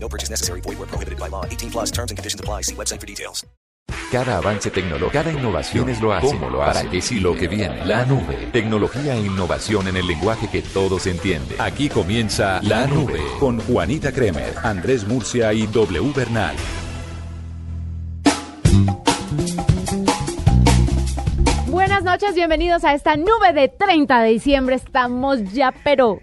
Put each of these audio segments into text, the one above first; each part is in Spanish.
No purchase necessary. Void where prohibited by law. 18 plus terms and conditions apply. See website for details. Cada avance tecnológico, cada innovación es lo hace, ¿Cómo lo hace? para que sí lo que viene. La nube, tecnología e innovación en el lenguaje que todos entienden. Aquí comienza La Nube con Juanita Kremer, Andrés Murcia y W Bernal. Buenas noches, bienvenidos a esta nube de 30 de diciembre. Estamos ya, pero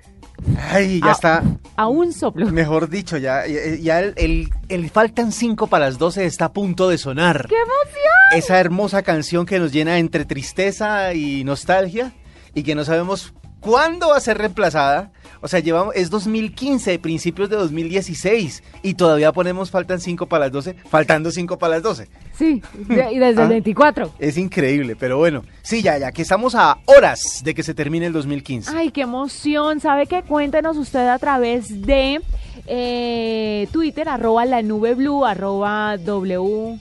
Ay, ya a, está. a un soplo. Mejor dicho, ya, ya, ya el, el- el faltan 5 para las 12 está a punto de sonar. ¡Qué emoción! Esa hermosa canción que nos llena entre tristeza y nostalgia y que no sabemos cuándo va a ser reemplazada. O sea, llevamos, es 2015, principios de 2016 y todavía ponemos faltan 5 para las 12, faltando 5 para las 12. Sí, y desde Ah. el 24. Es increíble, pero bueno, sí, ya, ya que estamos a horas de que se termine el 2015. Ay, qué emoción. ¿Sabe qué? Cuéntenos usted a través de eh, Twitter, arroba la nube blue, arroba w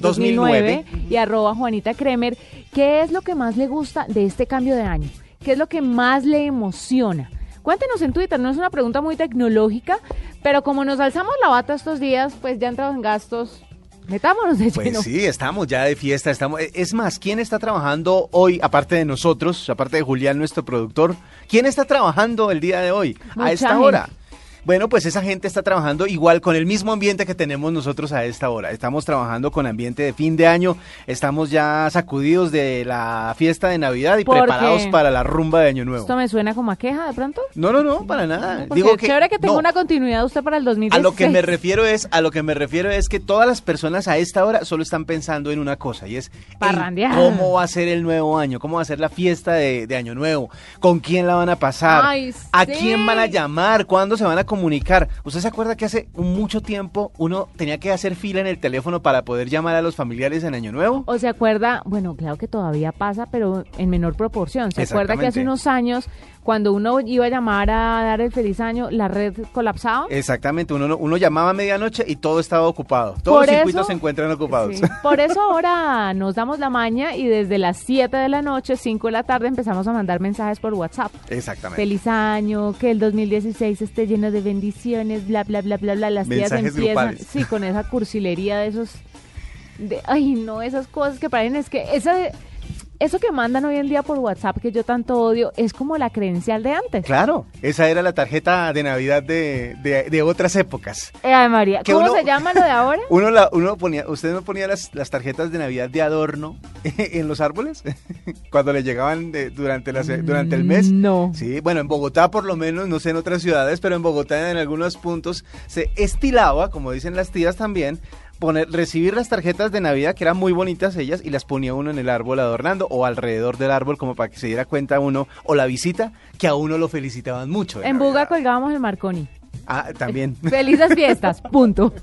2009 y arroba Juanita Kremer. ¿Qué es lo que más le gusta de este cambio de año? ¿Qué es lo que más le emociona? Cuéntenos en Twitter, no es una pregunta muy tecnológica, pero como nos alzamos la bata estos días, pues ya entramos en gastos. Metámonos de lleno. Pues sí, estamos ya de fiesta, estamos. e, Es más, ¿quién está trabajando hoy, aparte de nosotros, aparte de Julián, nuestro productor? ¿Quién está trabajando el día de hoy, Mucha a esta gente. hora? Bueno, pues esa gente está trabajando igual con el mismo ambiente que tenemos nosotros a esta hora. Estamos trabajando con ambiente de fin de año, estamos ya sacudidos de la fiesta de Navidad y ¿Por preparados qué? para la rumba de Año Nuevo. ¿Esto me suena como a queja de pronto? No, no, no, para nada. Digo es chévere que tenga no. una continuidad usted para el 2016. A lo que me refiero es, a lo que me refiero es que todas las personas a esta hora solo están pensando en una cosa y es Parrandear. cómo va a ser el nuevo año, cómo va a ser la fiesta de, de año nuevo, con quién la van a pasar, Ay, a sí. quién van a llamar, cuándo se van a comunicar. ¿Usted se acuerda que hace mucho tiempo uno tenía que hacer fila en el teléfono para poder llamar a los familiares en año nuevo? ¿O se acuerda? Bueno, claro que todavía pasa, pero en menor proporción. ¿Se acuerda que hace unos años, cuando uno iba a llamar a dar el feliz año, la red colapsaba? Exactamente, uno, uno llamaba a medianoche y todo estaba ocupado. Todos Por los circuitos eso- se encuentran ocupados. Sí. Por eso ahora nos damos la maña y desde las 7 de la noche, 5 de la tarde, empezamos a mandar mensajes por WhatsApp. Exactamente. Feliz año, que el 2016 esté lleno de bendiciones, bla, bla, bla, bla, bla. Las tías Mensajes empiezan, grupales. sí, con esa cursilería de esos, de, ay, no, esas cosas que parecen, es que esa, eso que mandan hoy en día por WhatsApp, que yo tanto odio, es como la credencial de antes. Claro, esa era la tarjeta de Navidad de, de- de otras épocas. Eh, ay, María, ¿cómo uno- se llama lo de ahora? Uno, la, uno ponía, ¿usted no ponía las, las tarjetas de Navidad de adorno en los árboles? Cuando le llegaban de- durante, la, se- durante el mes. No. Sí, bueno, en Bogotá por lo menos, no sé en otras ciudades, pero en Bogotá en algunos puntos se estilaba, como dicen las tías también, poner, recibir las tarjetas de Navidad, que eran muy bonitas ellas, y las ponía uno en el árbol adornando o alrededor del árbol como para que se diera cuenta uno, o la visita, que a uno lo felicitaban mucho. En Buga colgábamos el Marconi. Ah, también. Felices fiestas, punto.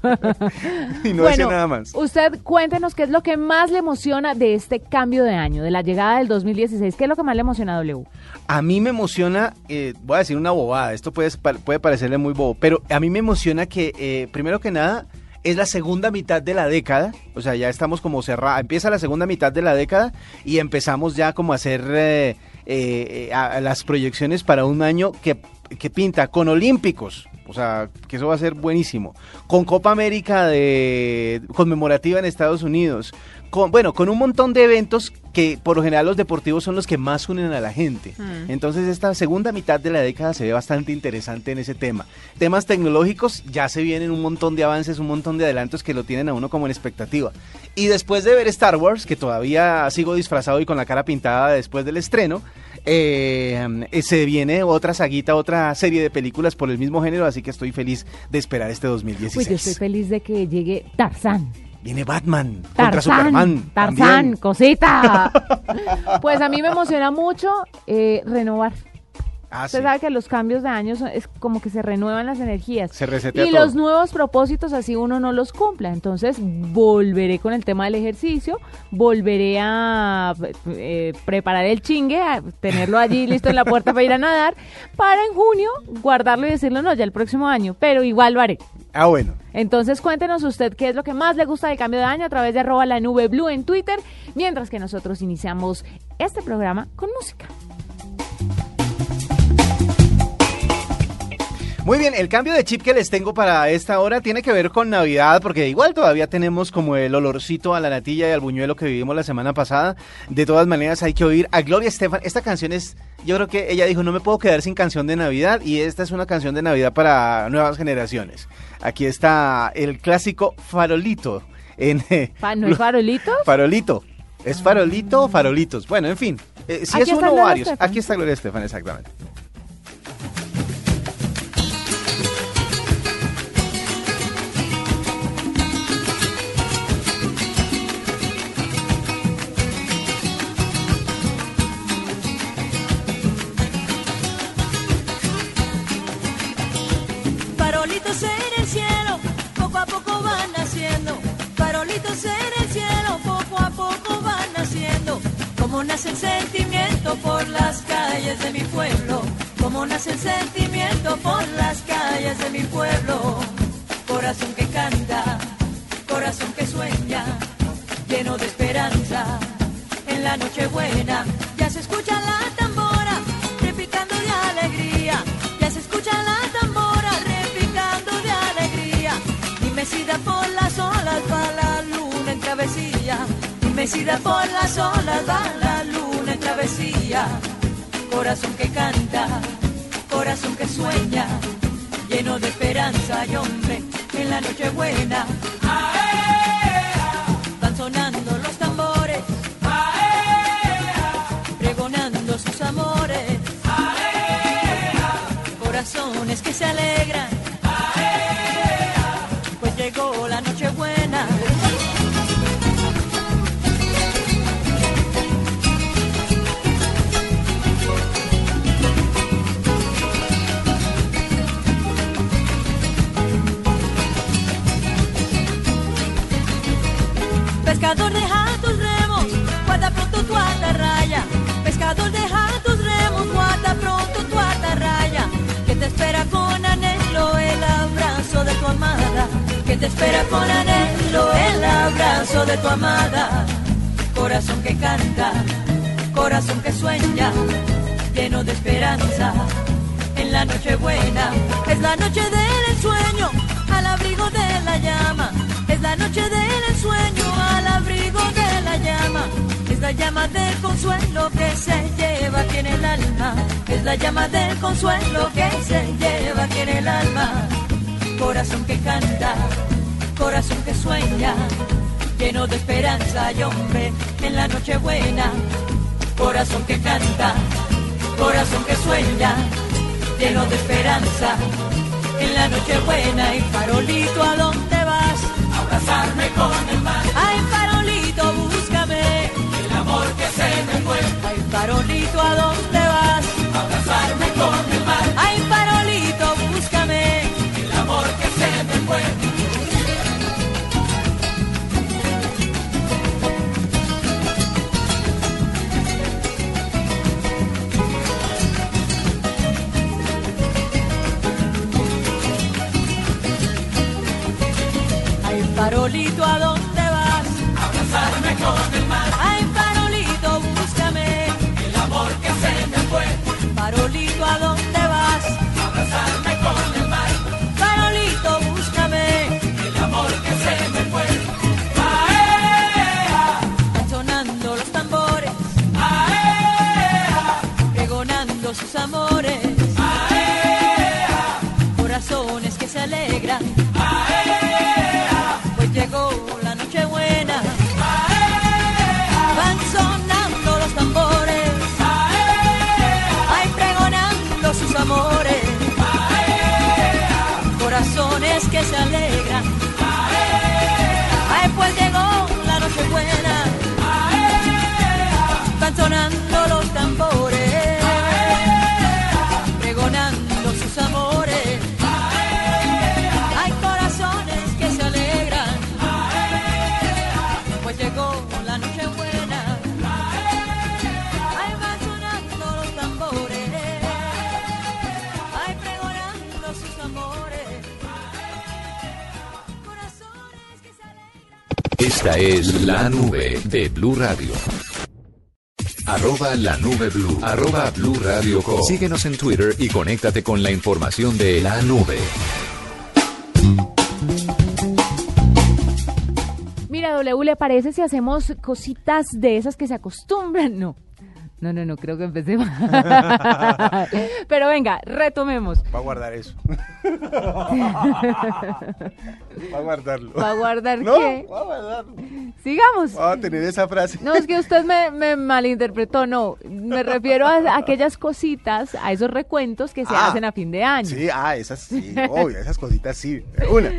y no decía nada más. Usted cuéntenos qué es lo que más le emociona de este cambio de año, de la llegada del 2016. ¿Qué es lo que más le emociona a W? A mí me emociona, eh, voy a decir una bobada, esto puede, puede parecerle muy bobo, pero a mí me emociona que, eh, primero que nada, es la segunda mitad de la década, o sea, ya estamos como cerrada, empieza la segunda mitad de la década y empezamos ya como a hacer eh, eh, las proyecciones para un año que, que pinta con Olímpicos, o sea, que eso va a ser buenísimo, con Copa América de conmemorativa en Estados Unidos, con, bueno, con un montón de eventos que por lo general los deportivos son los que más unen a la gente. Mm. Entonces esta segunda mitad de la década se ve bastante interesante en ese tema. Temas tecnológicos, ya se vienen un montón de avances, un montón de adelantos que lo tienen a uno como en expectativa. Y después de ver Star Wars, que todavía sigo disfrazado y con la cara pintada después del estreno, eh, eh, se viene otra saguita, otra serie de películas por el mismo género, así que estoy feliz de esperar este Uy, 2016. yo estoy feliz de que llegue Tarzán. Viene Batman contra Tarzán, Superman. Tarzán, también. cosita. Pues a mí me emociona mucho eh, renovar. Ah, Usted sí. sabe que los cambios de año son- es como que se renuevan las energías. Se resetea y todo. los nuevos propósitos así uno no los cumpla. Entonces volveré con el tema del ejercicio, volveré a eh, preparar el chingue, a tenerlo allí listo en la puerta para ir a nadar, para en junio guardarlo y decirlo no, ya el próximo año, pero igual lo haré. Ah, bueno. Entonces cuéntenos usted qué es lo que más le gusta del cambio de año a través de arroba la nube blue en Twitter, mientras que nosotros iniciamos este programa con música. Muy bien, el cambio de chip que les tengo para esta hora tiene que ver con Navidad, porque igual todavía tenemos como el olorcito a la natilla y al buñuelo que vivimos la semana pasada. De todas maneras, hay que oír a Gloria Estefan. Esta canción es, yo creo que ella dijo, no me puedo quedar sin canción de Navidad, y esta es una canción de Navidad para nuevas generaciones. Aquí está el clásico Farolito. En, eh, Pa- ¿No hay farolitos? Farolito. ¿Es farolito o farolitos? Bueno, en fin. eh, si Aquí es uno o varios. Estefan. Aquí está Gloria Estefan, exactamente. Como nace la llama del consuelo que se lleva aquí en el alma. Es la llama del consuelo que se lleva aquí en el alma. Corazón que canta, corazón que sueña, lleno de esperanza y hombre en la noche buena. Corazón que canta, corazón que sueña, lleno de esperanza. En la noche buena y farolito, ¿a dónde vas? Abrazarme con el mar. Ay, farolito, ¿a dónde vas? Abrazarme con el mar. Ay, farolito, búscame. El amor que se me fue. Ay, farolito, ¿a dónde vas? Abrazarme con el mar. Farolito, es la nube de Blue Radio. Arroba la nube blue. Arroba blue radio com. Síguenos en Twitter y conéctate con la información de la nube. Mira, W, ¿le parece si hacemos cositas de esas que se acostumbran? No. No, no, no, creo que empecé mal. Pero venga, retomemos. Va a guardar eso. Va a guardarlo. ¿Va a guardar no, qué? va a guardarlo. Sigamos. Va a tener esa frase. No, es que usted me, me malinterpretó, no. Me refiero a aquellas cositas, a esos recuentos que se Ah. hacen a fin de año. Sí, ah, esas sí, obvio, esas cositas sí. Una.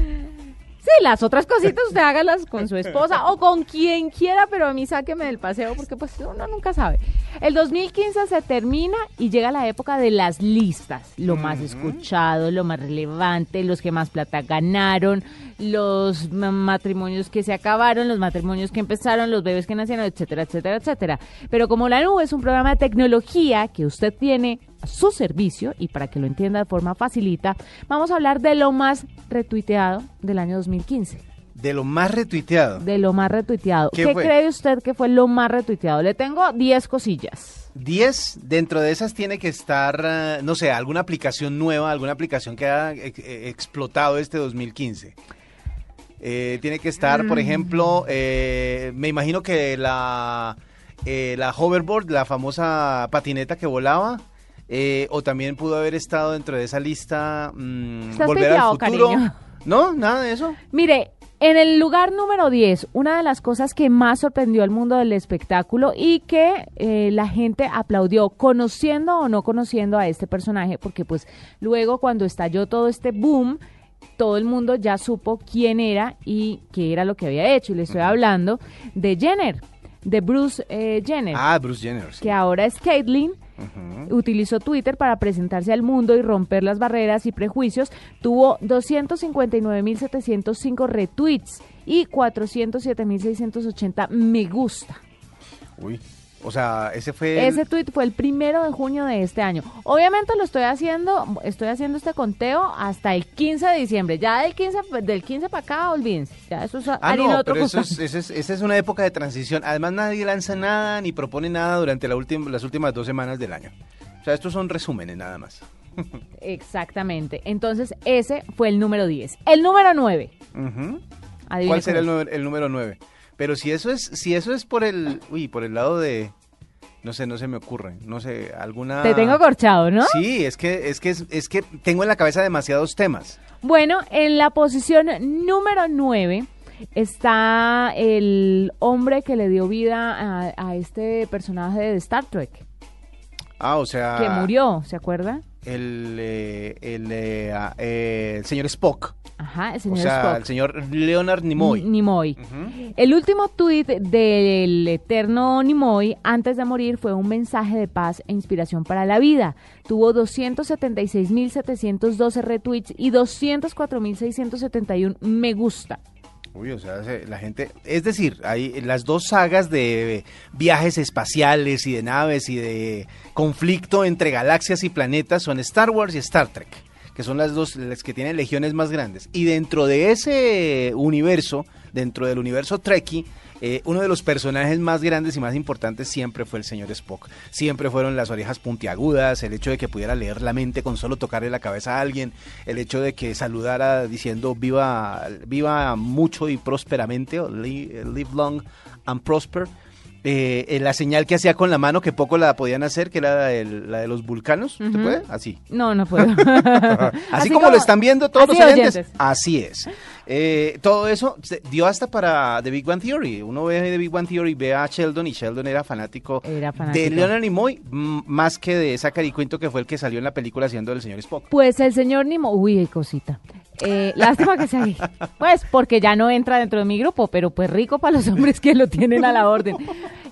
Sí, las otras cositas usted hágalas con su esposa o con quien quiera, pero a mí sáqueme del paseo porque pues uno nunca sabe. El 2015 se termina y llega la época de las listas, lo más escuchado, lo más relevante, los que más plata ganaron, los ma- matrimonios que se acabaron, los matrimonios que empezaron, los bebés que nacieron, etcétera, etcétera, etcétera. Pero como la nube es un programa de tecnología que usted tiene su servicio y para que lo entienda de forma facilita, vamos a hablar de lo más retuiteado del año 2015. De lo más retuiteado. De lo más retuiteado. ¿Qué cree usted que fue lo más retuiteado? Le tengo 10 cosillas. 10, dentro de esas tiene que estar, eh, no sé, alguna aplicación nueva, alguna aplicación que haya ex- eh, explotado este 2015. Eh, tiene que estar, por ejemplo, eh, me imagino que la, eh, la hoverboard, la famosa patineta que volaba, eh, o también pudo haber estado dentro de esa lista mm, Estás Volver al futuro. cariño. No, nada de eso. Mire, en el lugar número 10, una de las cosas que más sorprendió al mundo del espectáculo y que eh, la gente aplaudió, conociendo o no conociendo a este personaje, porque pues luego cuando estalló todo este boom, todo el mundo ya supo quién era y qué era lo que había hecho. Y le estoy hablando de Jenner, de Bruce eh, Jenner. Ah, Bruce Jenner. sí. que ahora es Caitlyn, utilizó Twitter para presentarse al mundo y romper las barreras y prejuicios. Tuvo 259.705 retweets y 407.680 me gusta. Uy. O sea, ese fue. el- Ese tweet fue el primero de junio de este año. Obviamente lo estoy haciendo, estoy haciendo este conteo hasta el 15 de diciembre. Ya del 15, del 15 para acá, olvídense. Ya eso es Ah, no, otro pero eso es, esa es, esa es una época de transición. Además, nadie lanza nada ni propone nada durante la última, las últimas dos semanas del año. O sea, estos son resúmenes nada más. Exactamente. Entonces, ese fue el número 10. El número 9. Ujú. Adivine ¿Cuál será el, el número 9? Pero si eso es si eso es por el uy, por el lado de no sé, no se me ocurre, no sé, alguna Te tengo corchado, ¿no? Sí, es que es que es, es que tengo en la cabeza demasiados temas. Bueno, en la posición número 9 está el hombre que le dio vida a, a este personaje de Star Trek, Ah, o sea, que murió, ¿se acuerda? el eh, el, eh, ah, eh, el señor Spock, Ajá, el o señor sea, Spock. el señor Leonard Nimoy. N- Nimoy. El último tuit del eterno Nimoy antes de morir fue un mensaje de paz e inspiración para la vida. Tuvo 276.712 retweets y 204.671 me gusta. Uy, o sea, se- la gente, es decir, hay las dos sagas de viajes espaciales y de naves y de conflicto entre galaxias y planetas son Star Wars y Star Trek, que son las dos las que tienen legiones más grandes. Y dentro de ese universo, dentro del universo Trekkie, eh, uno de los personajes más grandes y más importantes siempre fue el señor Spock. Siempre fueron las orejas puntiagudas, el hecho de que pudiera leer la mente con solo tocarle la cabeza a alguien, el hecho de que saludara diciendo viva, viva mucho y prósperamente, live long and prosper. Eh, eh, la señal que hacía con la mano, que poco la podían hacer, que era la, de los vulcanos. ¿Se Ujú. puede? Así. No, no puedo. Así, como, lo están viendo todos los oyentes. oyentes. Así es. Eh, todo eso dio hasta para The Big Bang Theory. Uno ve The Big Bang Theory, ve a Sheldon y Sheldon era fanático, Era fanático. de Leonard Nimoy más que de Zachary Quinto que fue el que salió en la película haciendo el señor Spock. Pues el señor Nimo, uy, hay cosita. Eh, lástima que sea gay. Pues porque ya no entra dentro de mi grupo, pero pues rico para los hombres que lo tienen a la orden.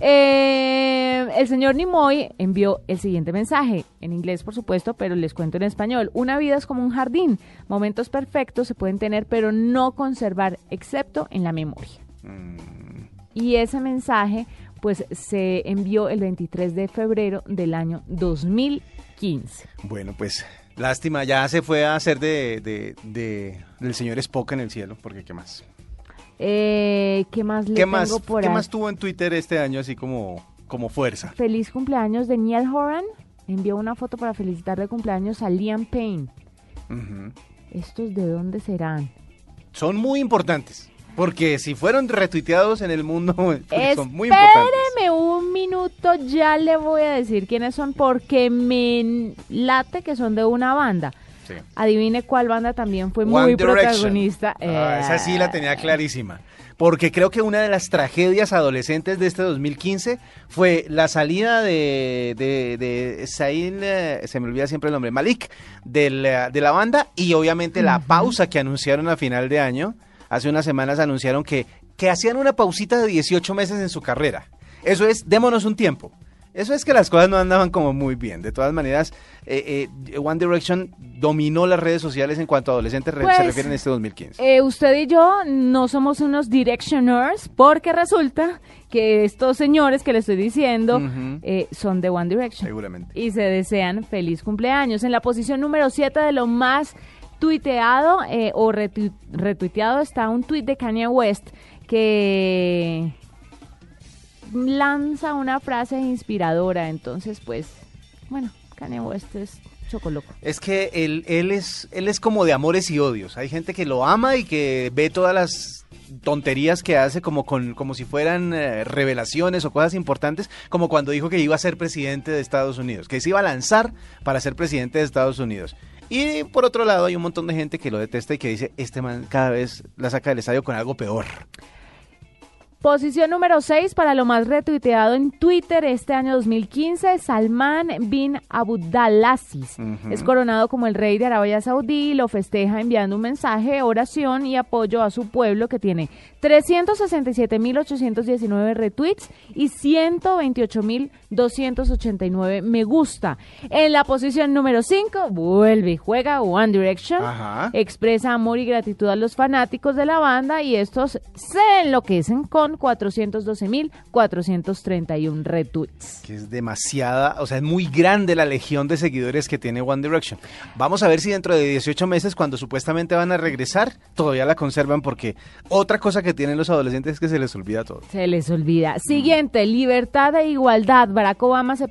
Eh, el señor Nimoy envió el siguiente mensaje, en inglés por supuesto, pero les cuento en español. Una vida es como un jardín. Momentos perfectos se pueden tener, pero no conservar, excepto en la memoria. y ese mensaje pues se envió el 23 de febrero del año 2015. Bueno, pues lástima, ya se fue a hacer de, de- de- del señor Spock en el cielo, porque ¿qué más? Eh, ¿Qué más le ¿Qué tengo más, por ¿qué ahí? más tuvo en Twitter este año así como, como fuerza? Feliz cumpleaños de Neil Horan. Envió una foto para felicitar de cumpleaños a Liam Payne. ¿Estos de dónde serán? Son muy importantes, porque si fueron retuiteados en el mundo, son muy importantes. Espéreme un minuto, ya le voy a decir quiénes son porque me late que son de una banda. Sí. Adivine cuál banda también fue One muy Direction. protagonista. Ah, esa sí Eh, la tenía clarísima. Porque creo que una de las tragedias adolescentes de este 2015 fue la salida de, de, de eh, se me olvida siempre el nombre, Malik, del, eh, de la banda y obviamente la pausa que anunciaron a final de año. Hace unas semanas anunciaron que, que hacían una pausita de 18 meses en su carrera. Eso es, démonos un tiempo. Eso es que las cosas no andaban como muy bien. De todas maneras, eh, eh, One Direction dominó las redes sociales en cuanto a adolescentes se Pues, refieren en este 2015. eh, usted y yo no somos unos directioners porque resulta que estos señores que le estoy diciendo eh, son de One Direction. Seguramente. y se desean feliz cumpleaños. En la posición número 7 de lo más tuiteado eh, o retu- retuiteado está un tuit de Kanye West que lanza una frase inspiradora. Entonces, pues, bueno, Kanye West es chocoloco. Es que él, él, es, él es como de amores y odios. Hay gente que lo ama y que ve todas las tonterías que hace como, con, como si fueran eh, revelaciones o cosas importantes, como cuando dijo que iba a ser presidente de Estados Unidos, que se iba a lanzar para ser presidente de Estados Unidos. Y por otro lado hay un montón de gente que lo detesta y que dice, este man cada vez la saca del estadio con algo peor. Posición número 6 para lo más retuiteado en Twitter este año 2015, Salman bin Abdulaziz. Ujú. Es coronado como el rey de Arabia Saudí y lo festeja enviando un mensaje, oración y apoyo a su pueblo que tiene 367.819 retweets y 128.289 me gusta. En la posición número 5 vuelve y juega One Direction. Ajá. Expresa amor y gratitud a los fanáticos de la banda y estos se enloquecen con 412.431 retweets. Que es demasiada, o sea, es muy grande la legión de seguidores que tiene One Direction. Vamos a ver si dentro de 18 meses, cuando supuestamente van a regresar, todavía la conservan, porque otra cosa que tienen los adolescentes es que se les olvida todo. Se les olvida. Siguiente, libertad e igualdad. Barack Obama se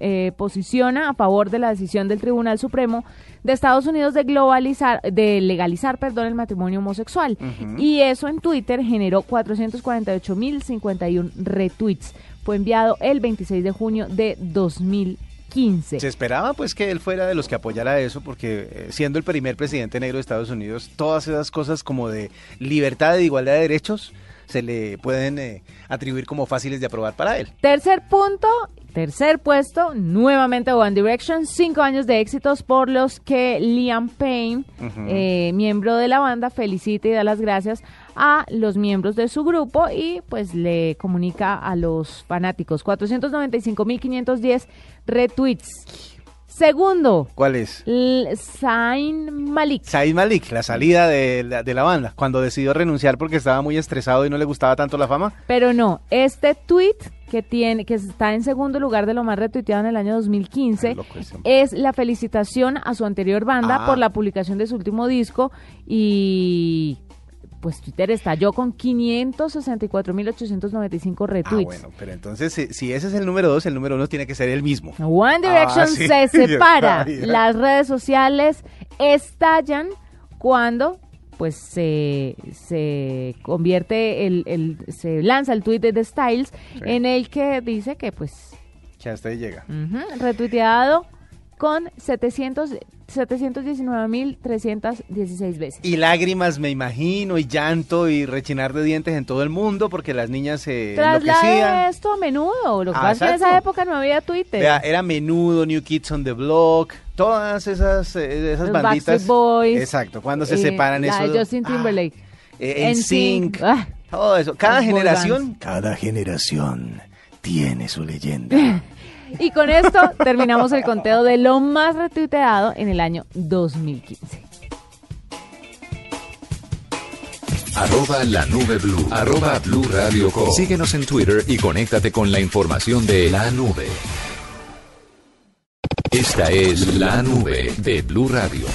eh, posiciona a favor de la decisión del Tribunal Supremo de Estados Unidos de globalizar, de legalizar, perdón, el matrimonio homosexual. Y eso en Twitter generó 448.051 retweets. Fue enviado el 26 de junio de 2015. Se esperaba pues que él fuera de los que apoyara eso, porque eh, siendo el primer presidente negro de Estados Unidos, todas esas cosas como de libertad e igualdad de derechos se le pueden eh, atribuir como fáciles de aprobar para él. Tercer punto, tercer puesto, nuevamente One Direction, cinco años de éxitos por los que Liam Payne, eh, miembro de la banda, felicita y da las gracias a los miembros de su grupo y pues le comunica a los fanáticos 495.510 retweets. Segundo, ¿Cuál es? Zayn Malik. Said Malik, la salida de la, de la banda, cuando decidió renunciar porque estaba muy estresado y no le gustaba tanto la fama. Pero no, este tweet que tiene, que está en segundo lugar de lo más retuiteado en el año 2015, Qué loco ese hombre. es la felicitación a su anterior banda Ah. por la publicación de su último disco y pues Twitter estalló con 564.895 Ah, retweets. bueno, pero entonces si, si ese es el número dos, el número uno tiene que ser el mismo. One Direction Ah, sí, se separa. Las redes sociales estallan cuando pues se, se convierte el, el- se lanza el tweet de The Styles Sí. en el que dice que pues Que hasta ahí llega. retuiteado con 700 719.316 veces. Y lágrimas, me imagino, y llanto y rechinar de dientes en todo el mundo porque las niñas se Traslade esto a menudo. Lo que Ah, pasa es que en esa época no había Twitter. Vea, era menudo, New Kids on the Block, todas esas, eh, esas Los banditas. Boys. Exacto, cuando se Eh, separan la eso. de Justin Timberlake. en NSYNC. sync. Ah. Todo eso. Cada generación. Cada generación tiene su leyenda. Y con esto terminamos el conteo de lo más retuiteado en el año 2015. arroba la nube blue, arroba blue radio com. Síguenos en Twitter y conéctate con la información de la nube. Esta es la nube de Blue Radio.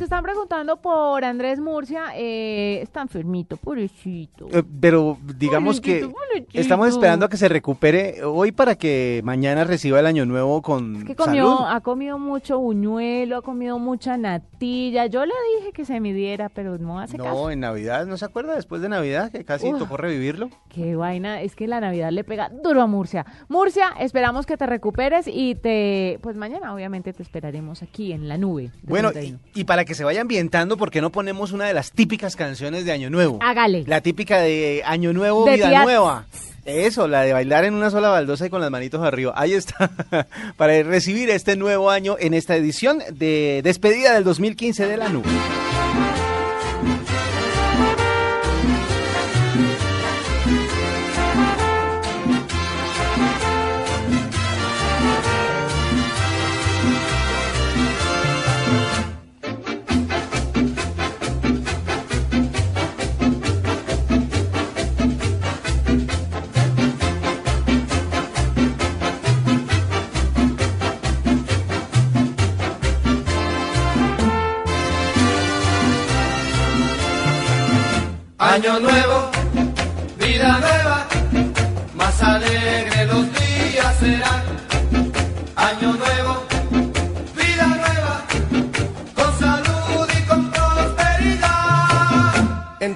Que están preguntando por Andrés Murcia, eh, está enfermito, pobrecito. Eh, Pero digamos que Pobrecito, estamos esperando a que se recupere hoy para que mañana reciba el año nuevo con Es que comió, salud. ha comido mucho buñuelo, ha comido mucha natilla. Yo le dije que se midiera, pero no hace caso. No, en Navidad, ¿no se acuerda? Después de Navidad, que casi Uf. tocó revivirlo. Qué vaina, es que la Navidad le pega duro a Murcia. Murcia, esperamos que te recuperes y te, pues mañana obviamente te esperaremos aquí en la nube. Bueno, y, 31. y para que se vaya ambientando, ¿por qué no ponemos una de las típicas canciones de Año Nuevo? Hágale. La típica de Año Nuevo, De Vida Nueva. Eso, la de bailar en una sola baldosa y con las manitos arriba. Ahí está, para recibir este nuevo año en esta edición de despedida del 2015 de la nube. Año nuevo,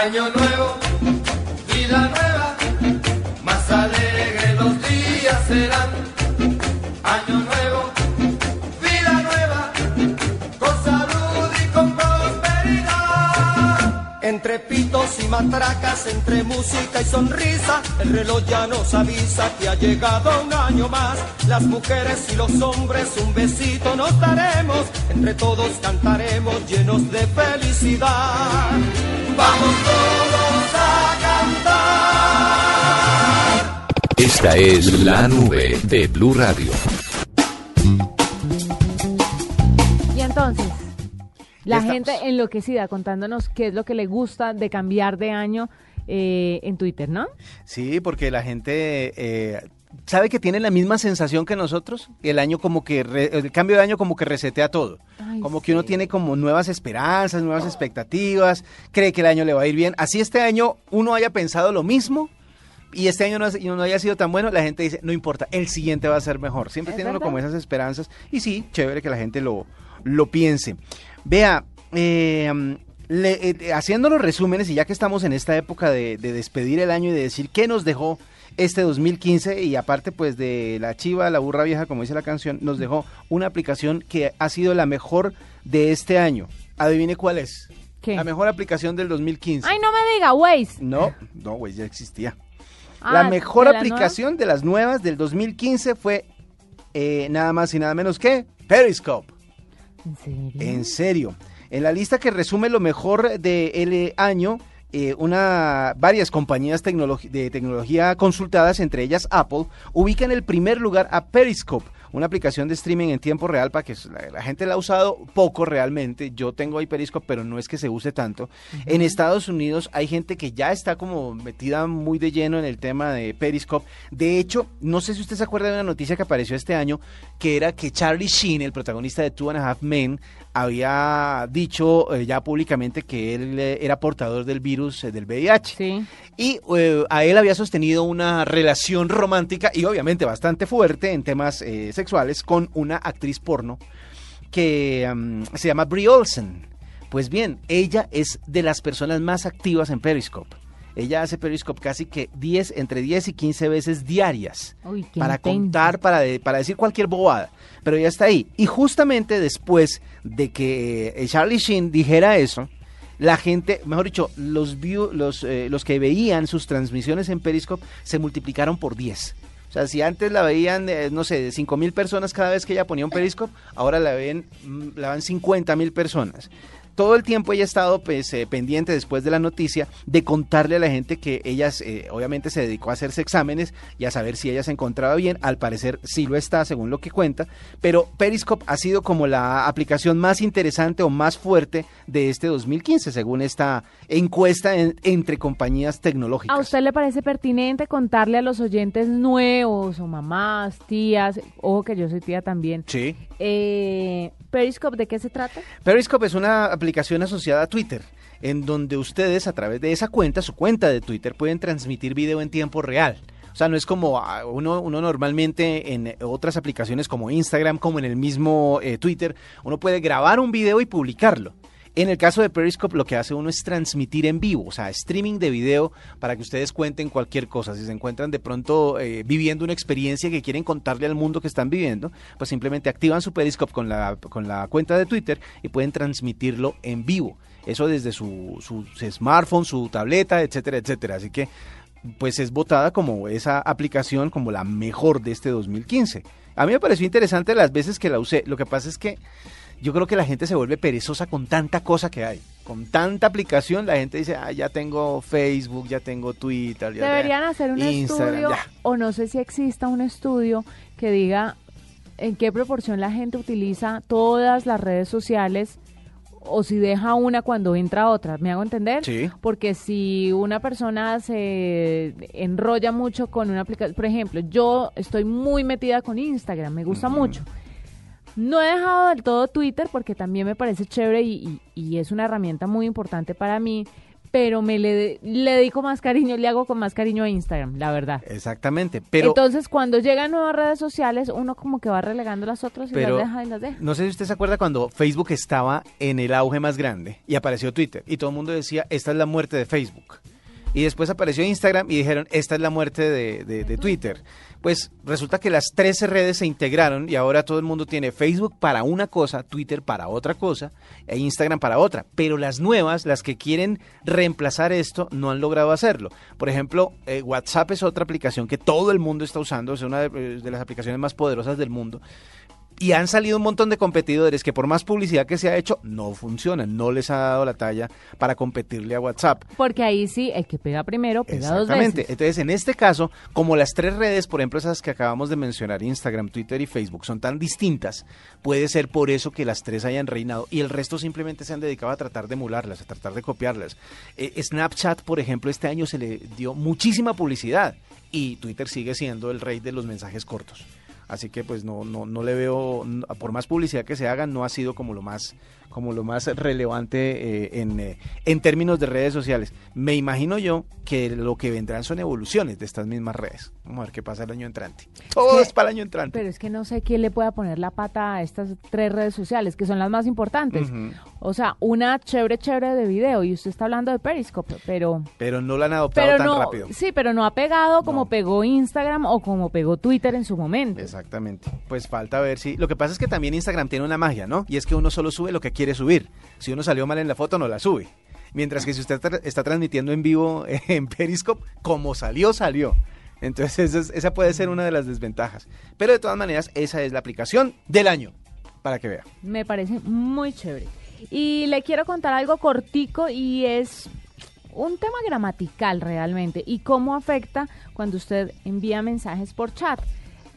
Año nuevo, matracas, entre música y sonrisa, el reloj ya nos avisa que ha llegado un año más. Las mujeres y los hombres un besito nos daremos, entre todos cantaremos llenos de felicidad. Vamos todos a cantar. Esta es la nube de Blue Radio. Y entonces, la estamos. gente enloquecida contándonos qué es lo que le gusta de cambiar de año eh, en Twitter, ¿no? Sí, porque la gente eh, sabe que tiene la misma sensación que nosotros. El año como que re- el cambio de año como que resetea todo. Ay, como que uno tiene como nuevas esperanzas, nuevas expectativas, cree que el año le va a ir bien. Así este año uno haya pensado lo mismo y este año no, ha- no haya sido tan bueno, la gente dice, no importa, el siguiente va a ser mejor. Siempre tiene uno como esas esperanzas y sí, chévere que la gente lo, lo piense. Vea, eh, le- eh, haciendo los resúmenes y ya que estamos en esta época de, de despedir el año y de decir qué nos dejó este 2015 y aparte pues de la chiva, la burra vieja, como dice la canción, nos dejó una aplicación que ha sido la mejor de este año. Adivine cuál es. ¿Qué? La mejor aplicación del 2015. Ay, no me diga, Waze. No, no, güey, ya existía. Ah, la mejor ¿de la aplicación de las nuevas del 2015 fue eh, nada más y nada menos que Periscope. ¿En serio? En la lista que resume lo mejor del año eh, una, varias compañías de tecnología consultadas, entre ellas Apple, ubican el primer lugar a Periscope, una aplicación de streaming en tiempo real para que la, la gente la ha usado poco realmente. Yo tengo ahí Periscope, pero no es que se use tanto. En Estados Unidos hay gente que ya está como metida muy de lleno en el tema de Periscope. De hecho, no sé si usted se acuerda de una noticia que apareció este año, que era que Charlie Sheen, el protagonista de Two and a Half Men, había dicho eh, ya públicamente que él eh, era portador del virus eh, del VIH. Sí. Y a él había sostenido una relación romántica y obviamente bastante fuerte en temas sexuales con una actriz porno que mm, se llama Brie Olsen. Pues bien, ella es de las personas más activas en Periscope. Ella hace Periscope casi que 10, entre 10 y 15 veces diarias Uy, para intenso. contar, para, de- para decir cualquier bobada. Pero ella está ahí. Y justamente después de que eh, Charlie Sheen dijera eso, la gente, mejor dicho, los, view- los, eh, los que veían sus transmisiones en Periscope se multiplicaron por 10. O sea, si antes la veían, eh, no sé, de 5 mil personas cada vez que ella ponía un Periscope, ahora la ven, mm, la ven 50 mil personas. Todo el tiempo ella ha estado pues, eh, pendiente después de la noticia de contarle a la gente que ella eh, obviamente se dedicó a hacerse exámenes y a saber si ella se encontraba bien. Al parecer sí lo está, según lo que cuenta. Pero Periscope ha sido como la aplicación más interesante o más fuerte de este 2015, según esta encuesta en- entre compañías tecnológicas. ¿A usted le parece pertinente contarle a los oyentes nuevos o mamás, tías, ojo que yo soy tía también, Sí. eh, Periscope, ¿de qué se trata? Periscope es una aplicación asociada a Twitter, en donde ustedes a través de esa cuenta, su cuenta de Twitter, pueden transmitir video en tiempo real. O sea, no es como ah, uno, uno normalmente en otras aplicaciones como Instagram, como en el mismo eh, Twitter, uno puede grabar un video y publicarlo. En el caso de Periscope lo que hace uno es transmitir en vivo, o sea, streaming de video para que ustedes cuenten cualquier cosa. Si se encuentran de pronto eh, viviendo una experiencia que quieren contarle al mundo que están viviendo, pues simplemente activan su Periscope con la, con la cuenta de Twitter y pueden transmitirlo en vivo. Eso desde su, su smartphone, su tableta, etcétera, etcétera. Así que pues es votada como esa aplicación como la mejor de este 2015. A mí me pareció interesante las veces que la usé. Lo que pasa es que yo creo que la gente se vuelve perezosa con tanta cosa que hay. Con tanta aplicación, la gente dice, ah, ya tengo Facebook, ya tengo Twitter. Ya Deberían hacer un Instagram, estudio, ya. o no sé si exista un estudio que diga en qué proporción la gente utiliza todas las redes sociales o si deja una cuando entra otra. ¿Me hago entender? Sí. Porque si una persona se enrolla mucho con una aplicación, por ejemplo, yo estoy muy metida con Instagram, me gusta mucho. No he dejado del todo Twitter porque también me parece chévere y, y- y es una herramienta muy importante para mí, pero me le, le dedico más cariño, le hago con más cariño a Instagram, la verdad. Exactamente, pero... Entonces, cuando llegan nuevas redes sociales, uno como que va relegando las otras y Pero- las deja y las deja. No sé si usted se acuerda cuando Facebook estaba en el auge más grande y apareció Twitter y todo el mundo decía, esta es la muerte de Facebook. Y después apareció Instagram y dijeron, esta es la muerte de, de- de Twitter. Pues resulta que las 13 redes se integraron y ahora todo el mundo tiene Facebook para una cosa, Twitter para otra cosa e Instagram para otra. Pero las nuevas, las que quieren reemplazar esto, no han logrado hacerlo. Por ejemplo, eh, WhatsApp es otra aplicación que todo el mundo está usando, es una de, de las aplicaciones más poderosas del mundo. Y han salido un montón de competidores que por más publicidad que se ha hecho, no funcionan, no les ha dado la talla para competirle a WhatsApp. Porque ahí sí, el que pega primero pega dos Exactamente. veces. Entonces, en este caso, como las tres redes, por ejemplo, esas que acabamos de mencionar, Instagram, Twitter y Facebook, son tan distintas, puede ser por eso que las tres hayan reinado y el resto simplemente se han dedicado a tratar de emularlas, a tratar de copiarlas. Eh, Snapchat, por ejemplo, este año se le dio muchísima publicidad y Twitter sigue siendo el rey de los mensajes cortos. Así que pues no, no, no le veo, por más publicidad que se haga, no ha sido como lo más, como lo más relevante eh, en, eh, en términos de redes sociales. Me imagino yo que lo que vendrán son evoluciones de estas mismas redes. Vamos a ver qué pasa el año entrante. Todo es para el año entrante. Pero es que no sé quién le pueda poner la pata a estas tres redes sociales, que son las más importantes. O sea, una chévere, chévere de video, y usted está hablando de Periscope, pero... Pero no la han adoptado Pero tan no, rápido. sí, pero no ha pegado como No. pegó Instagram o como pegó Twitter en su momento. Exactamente. Pues falta ver si. Lo que pasa es que también Instagram tiene una magia, ¿no? Y es que uno solo sube lo que quiere subir. Si uno salió mal en la foto, no la sube. Mientras que si usted tra- está transmitiendo en vivo en Periscope, como salió, salió. Entonces, esa es- esa puede ser una de las desventajas. Pero de todas maneras, esa es la aplicación del año. Para que vea. Me parece muy chévere. Y le quiero contar algo cortico y es un tema gramatical realmente y cómo afecta cuando usted envía mensajes por chat.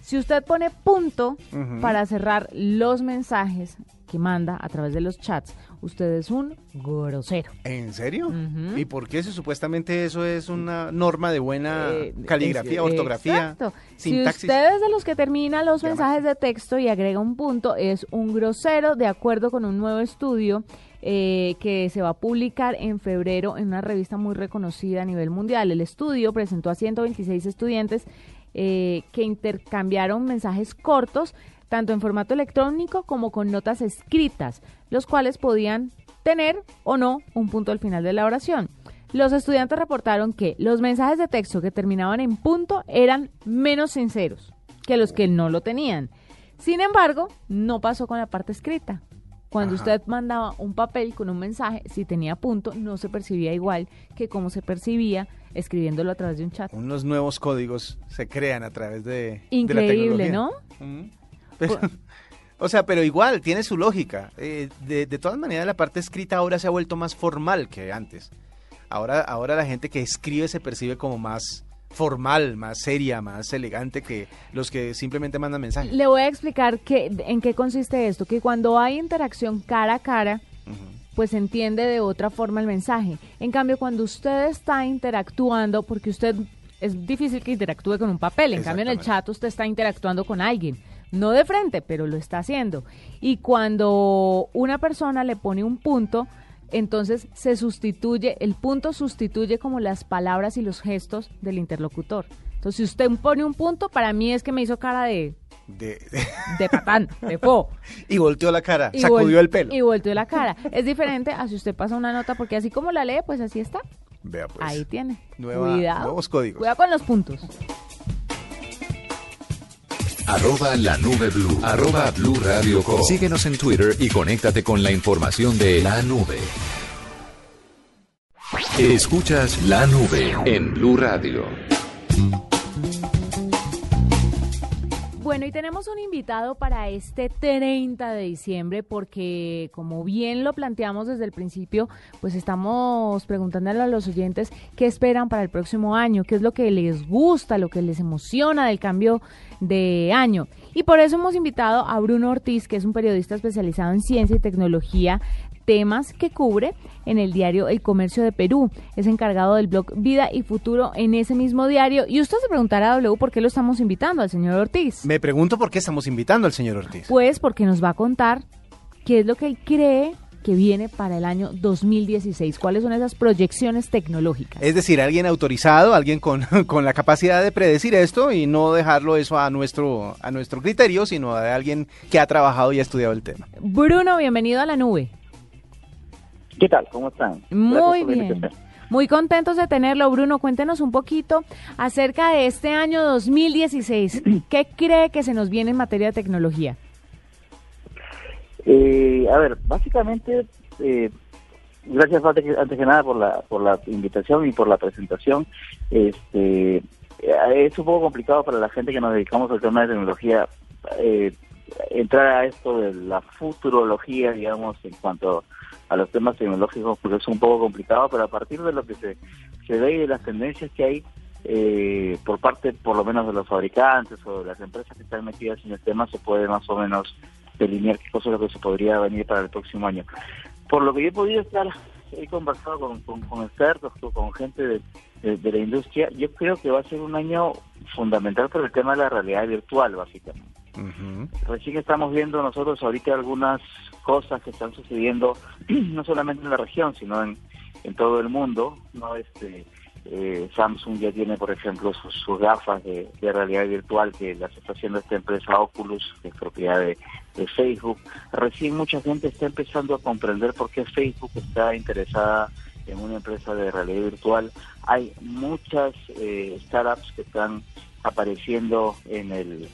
Si usted pone punto para cerrar los mensajes que manda a través de los chats, usted es un grosero. ¿En serio? ¿Y por qué si supuestamente eso es una norma de buena Eh, caligrafía, es- ortografía, Exacto. sintaxis? Si usted es de los que termina los mensajes de texto y agrega un punto, es un grosero, de acuerdo con un nuevo estudio eh, que se va a publicar en febrero en una revista muy reconocida a nivel mundial. El estudio presentó a 126 estudiantes eh, que intercambiaron mensajes cortos, tanto en formato electrónico como con notas escritas, los cuales podían tener o no un punto al final de la oración. Los estudiantes reportaron que los mensajes de texto que terminaban en punto eran menos sinceros que los que no lo tenían. Sin embargo, no pasó con la parte escrita. Cuando Ajá. usted mandaba un papel con un mensaje, si tenía punto, no se percibía igual que como se percibía escribiéndolo a través de un chat. Unos nuevos códigos se crean a través de, de la Increíble, tecnología. ¿no? Ujú. Pero- o sea, pero igual, tiene su lógica. Eh, de, de todas maneras, la parte escrita ahora se ha vuelto más formal que antes. Ahora, ahora la gente que escribe se percibe como más formal, más seria, más elegante que los que simplemente mandan mensajes. Le voy a explicar que, en qué consiste esto, que cuando hay interacción cara a cara, pues se entiende de otra forma el mensaje. En cambio, cuando usted está interactuando, porque usted es difícil que interactúe con un papel, en cambio en el chat usted está interactuando con alguien, no de frente, pero lo está haciendo. Y cuando una persona le pone un punto, entonces se sustituye, el punto sustituye como las palabras y los gestos del interlocutor. Entonces, si usted pone un punto, para mí es que me hizo cara de, De- de patán, de po. y volteó la cara, Y sacudió el pelo. Y volteó la cara. Es diferente a si usted pasa una nota, porque así como la lee, pues así está. Vea pues. Ahí tiene. Nueva- Cuidado. nuevos códigos. Cuidado con los puntos. Arroba la nube blue. Arroba blue radio com. Síguenos en Twitter y conéctate con la información de la nube. Escuchas la nube en Blue Radio. Bueno, y tenemos un invitado para este 30 de diciembre porque, como bien lo planteamos desde el principio, pues estamos preguntándole a los oyentes qué esperan para el próximo año, qué es lo que les gusta, lo que les emociona del cambio de año. Y por eso hemos invitado a Bruno Ortiz, que es un periodista especializado en ciencia y tecnología, temas que cubre en el diario El Comercio de Perú. Es encargado del blog Vida y Futuro en ese mismo diario. Y usted se preguntará, W, ¿por qué lo estamos invitando al señor Ortiz? Me pregunto por qué estamos invitando al señor Ortiz. Pues porque nos va a contar qué es lo que él cree que viene para el año 2016, cuáles son esas proyecciones tecnológicas. Es decir, alguien autorizado, alguien con, con la capacidad de predecir esto y no dejarlo eso a nuestro, a nuestro criterio, sino de alguien que ha trabajado y ha estudiado el tema. Bruno, bienvenido a la nube. ¿Qué tal? ¿Cómo están? Muy bien. Muy contentos de tenerlo, Bruno. Cuéntenos un poquito acerca de este año 2016. ¿Qué cree que se nos viene en materia de tecnología? Eh, a ver, básicamente, eh, gracias antes que, antes que nada por la, por la invitación y por la presentación. Este, eh, es un poco complicado para la gente que nos dedicamos al tema de tecnología eh, entrar a esto de la futurología, digamos, en cuanto a los temas tecnológicos, porque es un poco complicado, pero a partir de lo que se, se ve y de las tendencias que hay eh, por parte, por lo menos, de los fabricantes o de las empresas que están metidas en el tema, se puede más o menos delinear qué cosa es lo que se podría venir para el próximo año. Por lo que yo he podido estar, he conversado con, con, con expertos, con, con gente de, de- de la industria, yo creo que va a ser un año fundamental por el tema de la realidad virtual, básicamente. Ujú. Recién estamos viendo nosotros ahorita algunas cosas que están sucediendo, no solamente en la región, sino en, en todo el mundo, ¿no? Este, eh, Samsung ya tiene, por ejemplo, sus, gafas de, realidad virtual que las está haciendo esta empresa Oculus, que es propiedad de, de Facebook. Recién mucha gente está empezando a comprender por qué Facebook está interesada en una empresa de realidad virtual. Hay muchas eh, startups que están apareciendo en el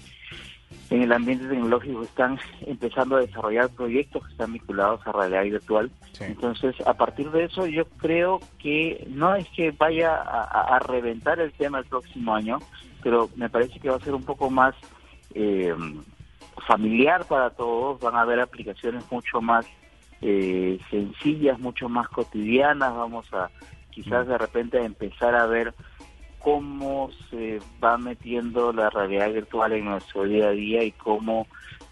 en el ambiente tecnológico están empezando a desarrollar proyectos que están vinculados a realidad virtual. Sí. Entonces, a partir de eso, yo creo que no es que vaya a, a- reventar el tema el próximo año, pero me parece que va a ser un poco más eh, familiar para todos. Van a haber aplicaciones mucho más eh, sencillas, mucho más cotidianas. Vamos a quizás de repente empezar a ver cómo se va metiendo la realidad virtual en nuestro día a día y cómo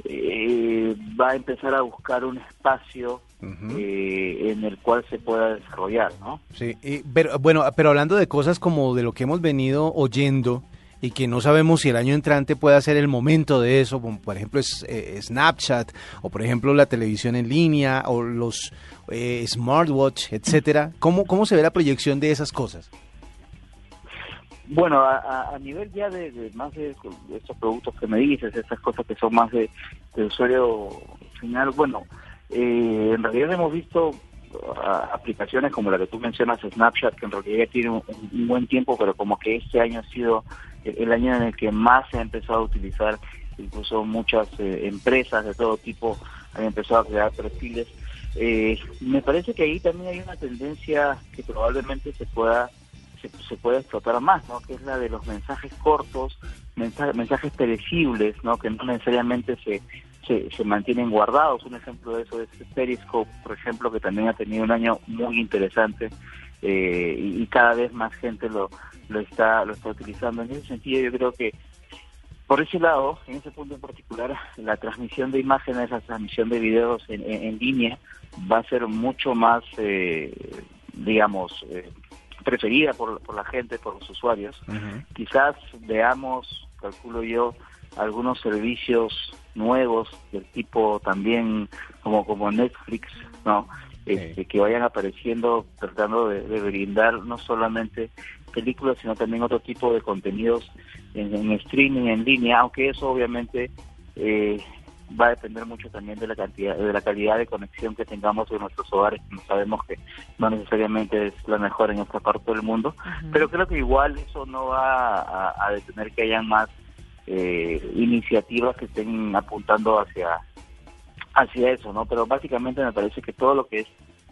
eh, va a empezar a buscar un espacio eh, en el cual se pueda desarrollar, ¿no? Sí, y- pero bueno, pero hablando de cosas como de lo que hemos venido oyendo y que no sabemos si el año entrante pueda ser el momento de eso, como por ejemplo es, eh, Snapchat o por ejemplo la televisión en línea o los eh, smartwatch, etcétera. ¿Cómo cómo se ve la proyección de esas cosas? Bueno, a, a- nivel ya de, más de estos productos que me dices, estas cosas que son más de, usuario final, bueno, eh, en realidad hemos visto ah, aplicaciones como la que tú mencionas, Snapchat, que en realidad ya tiene un, un buen tiempo, pero como que este año ha sido el, el año en el que más se ha empezado a utilizar, incluso muchas eh, empresas de todo tipo han empezado a crear perfiles. Eh, me parece que ahí también hay una tendencia que probablemente se pueda se, se puede explotar más, ¿no? Que es la de los mensajes cortos, mensajes, mensajes perecibles, ¿no? Que no necesariamente se, se, se mantienen guardados. Un ejemplo de eso es Periscope, por ejemplo, que también ha tenido un año muy interesante eh, y, y cada vez más gente lo, lo está lo está utilizando. En ese sentido, yo creo que por ese lado, en ese punto en particular, la transmisión de imágenes, la transmisión de videos en, en- en línea va a ser mucho más, eh, digamos, eh, preferida por, por la gente, por los usuarios. Quizás veamos, calculo yo, algunos servicios nuevos del tipo también como como Netflix, ¿no? Este, que vayan apareciendo tratando de, de brindar no solamente películas, sino también otro tipo de contenidos en, en streaming, en línea, aunque eso obviamente eh, va a depender mucho también de la cantidad, de la calidad de conexión que tengamos en nuestros hogares. No sabemos que no necesariamente es la mejor en esta parte del mundo, pero creo que igual eso no va a, a detener que hayan más eh, iniciativas que estén apuntando hacia hacia eso, ¿no? Pero básicamente me parece que todo lo que es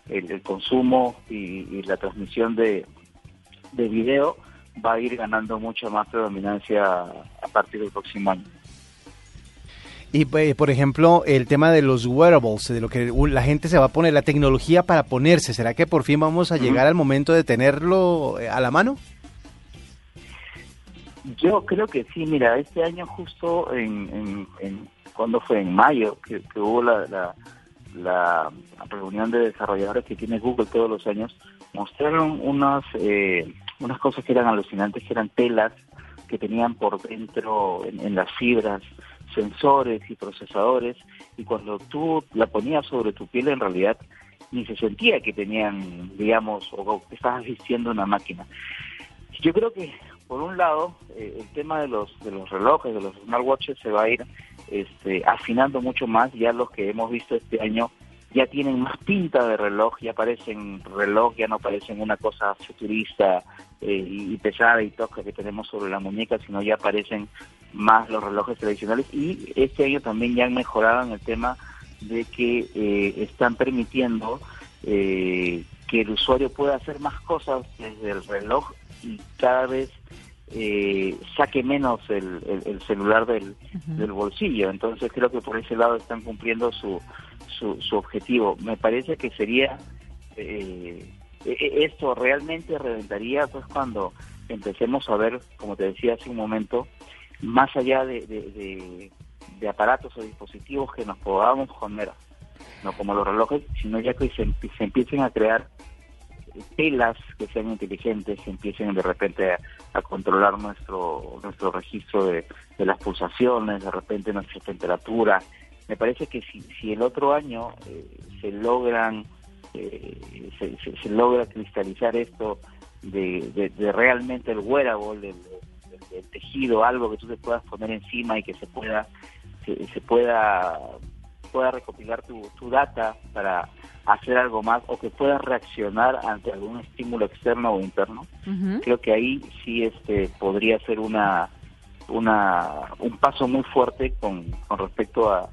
el, el consumo y, y la transmisión de, de video va a ir ganando mucha más predominancia a partir del próximo año. Y eh, por ejemplo, el tema de los wearables, de lo que la gente se va a poner, la tecnología para ponerse, ¿será que por fin vamos a llegar al momento de tenerlo eh, a la mano? Yo creo que sí, mira, este año justo en, en, en cuando fue en mayo que, que hubo la, la, la reunión de desarrolladores que tiene Google todos los años, mostraron unas eh, unas cosas que eran alucinantes, que eran telas que tenían por dentro en, en las fibras sensores y procesadores y cuando tú la ponías sobre tu piel en realidad ni se sentía que tenían, digamos, o que estabas vistiendo una máquina. Yo creo que por un lado eh, el tema de los de los relojes, de los smartwatches se va a ir este, afinando mucho más. Ya los que hemos visto este año ya tienen más pinta de reloj, ya parecen reloj, ya no parecen una cosa futurista eh, y, pesada y tosca que tenemos sobre la muñeca, sino ya parecen más los relojes tradicionales. Y este año también ya han mejorado en el tema de que eh, están permitiendo eh, que el usuario pueda hacer más cosas desde el reloj y cada vez eh, saque menos el, el- el celular del, del bolsillo. Entonces creo que por ese lado están cumpliendo su, su, su objetivo. Me parece que sería eh, e- esto realmente reventaría pues cuando empecemos a ver, como te decía hace un momento, más allá de, de, de- aparatos o dispositivos que nos podamos poner, no como los relojes, sino ya que se, empie- se empiecen a crear telas que sean inteligentes, que empiecen de repente a, controlar nuestro nuestro registro de, de las pulsaciones, de repente nuestra temperatura. Me parece que si, si el otro año eh, se logran eh, se, se- se logra cristalizar esto de, de- realmente el wearable, del, del tejido, algo que tú te puedas poner encima y que se pueda se, se pueda pueda recopilar tu, tu data para hacer algo más o que puedas reaccionar ante algún estímulo externo o interno creo que ahí sí este podría ser una una un paso muy fuerte con, con respecto a,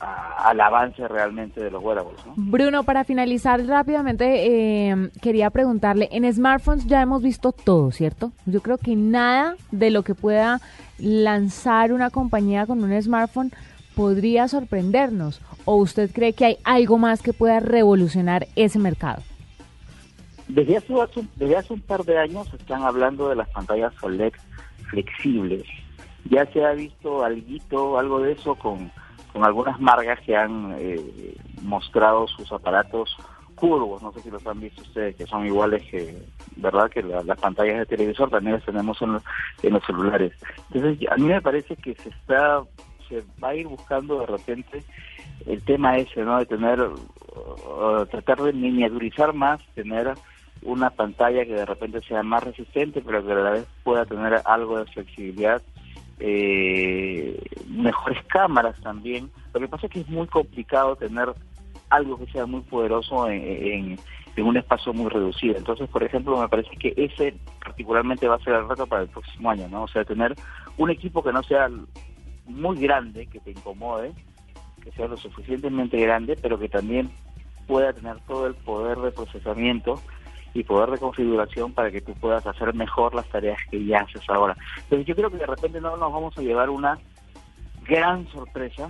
a- al avance realmente de los wearables ¿no? Bruno, para finalizar rápidamente, eh, quería preguntarle, en smartphones ya hemos visto todo, ¿cierto? Yo creo que nada de lo que pueda lanzar una compañía con un smartphone podría sorprendernos. ¿O usted cree que hay algo más que pueda revolucionar ese mercado? Desde hace, desde hace un par de años están hablando de las pantallas OLED flexibles. Ya se ha visto algo, algo de eso con, con algunas marcas que han eh, mostrado sus aparatos curvos, no sé si los han visto ustedes, que son iguales que, ¿verdad? Que las pantallas de televisor también las tenemos en los, en los celulares. Entonces, a mí me parece que se está, se va a ir buscando de repente el tema ese, ¿no? De tener, tratar de miniaturizar más, tener una pantalla que de repente sea más resistente, pero que a la vez pueda tener algo de flexibilidad, eh, mejores cámaras también. Lo que pasa es que es muy complicado tener algo que sea muy poderoso en, en, un espacio muy reducido. Entonces, por ejemplo, me parece que ese particularmente va a ser el reto para el próximo año, ¿no? O sea, tener un equipo que no sea muy grande, que te incomode, que sea lo suficientemente grande, pero que también pueda tener todo el poder de procesamiento y poder de configuración para que tú puedas hacer mejor las tareas que ya haces ahora. Entonces yo creo que de repente no nos vamos a llevar una gran sorpresa,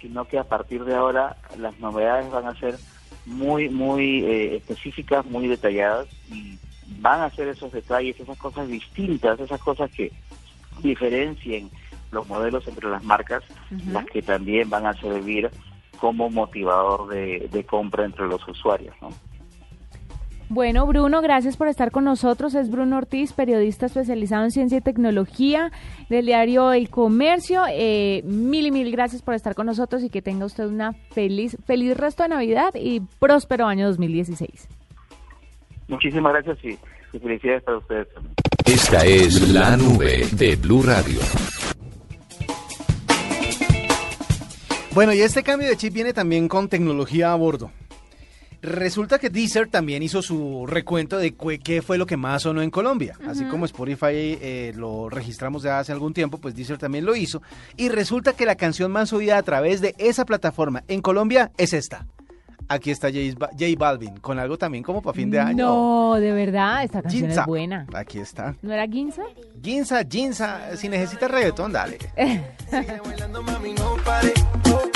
sino que a partir de ahora las novedades van a ser muy, muy eh, específicas, muy detalladas y van a ser esos detalles, esas cosas distintas, esas cosas que diferencien los modelos entre las marcas, las que también van a servir como motivador de, de compra entre los usuarios, ¿no? Bueno, Bruno, gracias por estar con nosotros. Es Bruno Ortiz, periodista especializado en ciencia y tecnología del diario El Comercio. Eh, mil y mil gracias por estar con nosotros y que tenga usted una feliz, feliz resto de Navidad y próspero año 2016. Muchísimas gracias y, felicidades para ustedes también. Esta es la nube de Blue Radio. Bueno, y este cambio de chip viene también con tecnología a bordo. Resulta que Deezer también hizo su recuento de qué fue lo que más sonó en Colombia. Así como Spotify eh, lo registramos ya hace algún tiempo, pues Deezer también lo hizo. Y resulta que la canción más oída a través de esa plataforma en Colombia es esta. Aquí está J, Balvin, con algo también como para fin de año. No, de verdad, esta canción es buena. Aquí está. ¿No era Ginza? Ginza, Ginza, si necesitas reggaetón, dale.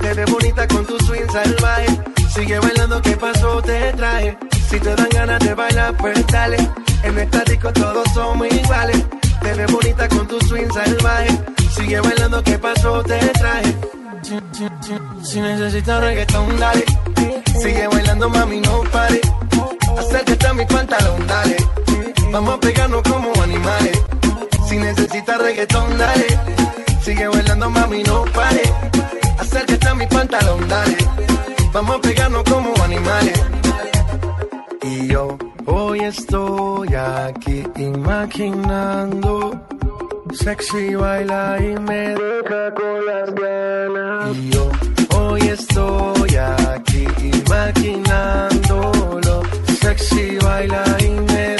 Te ves bonita con tu swing salvaje. Sigue bailando, ¿qué pasó? Te traje. Si te dan ganas de bailar, pues dale. En estático todos somos iguales. Te ves bonita con tu swing salvaje. Sigue bailando, ¿qué pasó? Te traje. Si necesitas reggaetón, dale. Sigue bailando, mami, no pare. Acércate a mi pantalón, dale. Vamos a pegarnos como animales. Si necesitas reggaetón, dale. Sigue bailando, mami, no pare acércate a mi pantalón, dale. Vamos a pegarnos como animales. Y yo hoy estoy aquí imaginando. Sexy baila y me deja con las ganas. Y yo hoy estoy aquí imaginándolo. Sexy baila y me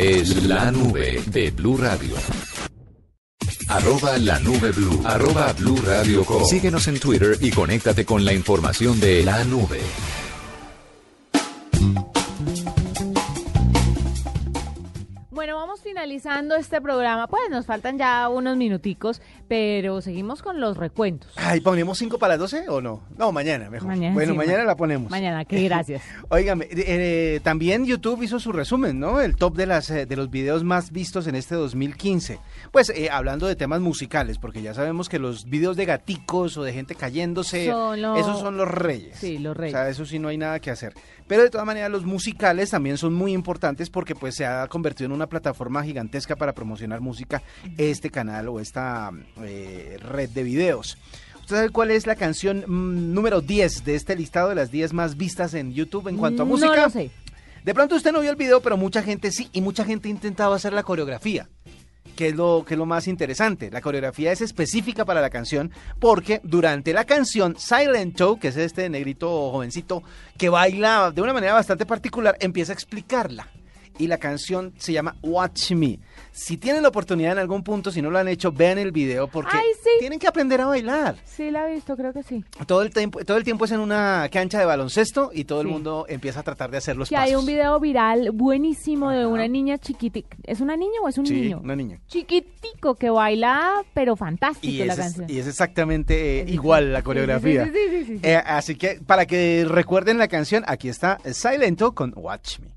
Es la nube de Blue Radio. arroba la nube blue, arroba blue radio com. Síguenos en Twitter y conéctate con la información de la nube. Vamos finalizando este programa. Pues nos faltan ya unos minuticos, pero seguimos con los recuentos. Ay, ¿ponemos 5 para las 12 o no? No, mañana mejor. Mañana, bueno, sí, mañana ma- la ponemos. Mañana, que gracias. Óigame, eh, también YouTube hizo su resumen, ¿no? El top de, las, eh, de los videos más vistos en este 2015. Pues eh, hablando de temas musicales, porque ya sabemos que los videos de gaticos o de gente cayéndose, Son los- esos son los reyes. Sí, los O reyes. sea, eso sí no hay nada que hacer. Pero de todas maneras, los musicales también son muy importantes porque pues se ha convertido en una plataforma gigantesca para promocionar música este canal o esta eh, red de videos. ¿Usted sabe cuál es la canción mm, número 10 de este listado de las 10 más vistas en YouTube en cuanto a No música? lo sé. De pronto usted no vio el video, pero mucha gente sí, y mucha gente intentaba hacer la coreografía. Que es, lo, que es lo más interesante. La coreografía es específica para la canción porque durante la canción Silent Toe, que es este negrito jovencito que baila de una manera bastante particular, empieza a explicarla. Y la canción se llama Watch Me. Si tienen la oportunidad en algún punto, si no lo han hecho, vean el video porque Ay, sí. tienen que aprender a bailar. Sí, la he visto, creo que sí. Todo el, tiempo, todo el tiempo es en una cancha de baloncesto y todo el mundo empieza a tratar de hacer los Que pasos. hay un video viral buenísimo de una niña chiquitica. ¿Es una niña o es un Sí, niño? una niña. Chiquitico que baila, pero fantástico Y la es, canción. y es exactamente eh, igual la coreografía. sí, sí, sí, sí, sí. Eh, así que para que recuerden la canción, aquí está Silento con Watch Me.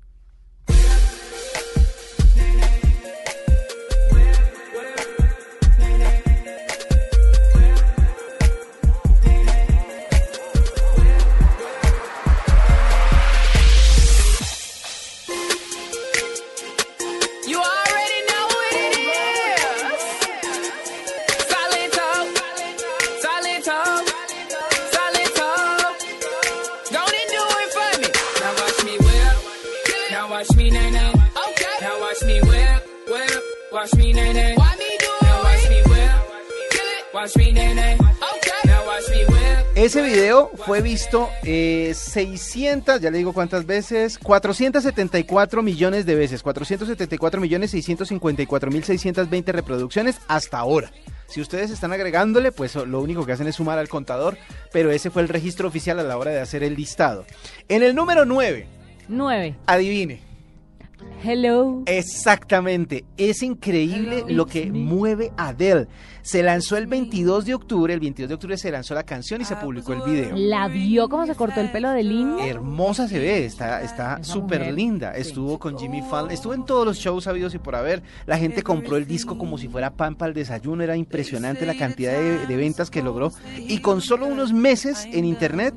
Ese video fue visto eh, 600, ya le digo cuántas veces, 474 millones de veces, 474 millones 654 mil 620 reproducciones hasta ahora. Si ustedes están agregándole, pues lo único que hacen es sumar al contador, pero ese fue el registro oficial a la hora de hacer el listado. En el número 9, Nueve. adivine. Hello. Exactamente, es increíble lo que mueve a Adele. Se lanzó el 22 de octubre, el 22 de octubre se lanzó la canción y se publicó el video. ¿La vio cómo se cortó el pelo de línea? Hermosa se ve, está está súper linda. sí. Estuvo con Jimmy Fallon, estuvo en todos los shows habidos y por haber. La gente compró el disco como si fuera pan para el desayuno. Era impresionante la cantidad de, de ventas que logró. Y con solo unos meses en internet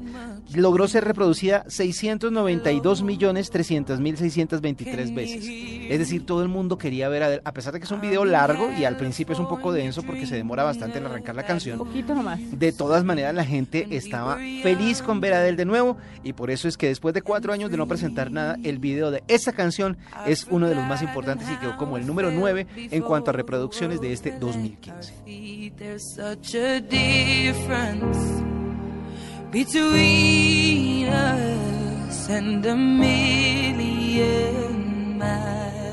logró ser reproducida 692 millones 300 mil 623 veces. Es decir, todo el mundo quería ver a Adele, a pesar de que es un video largo y al principio es un poco denso porque se demora bastante en arrancar la canción. Un poquito nomás. De todas maneras, la gente estaba feliz con ver a Adele de nuevo y por eso es que después de cuatro años de no presentar nada, el video de esta canción es uno de los más importantes y quedó como el número 9 en cuanto a reproducciones de este 2015. Between us and a million miles.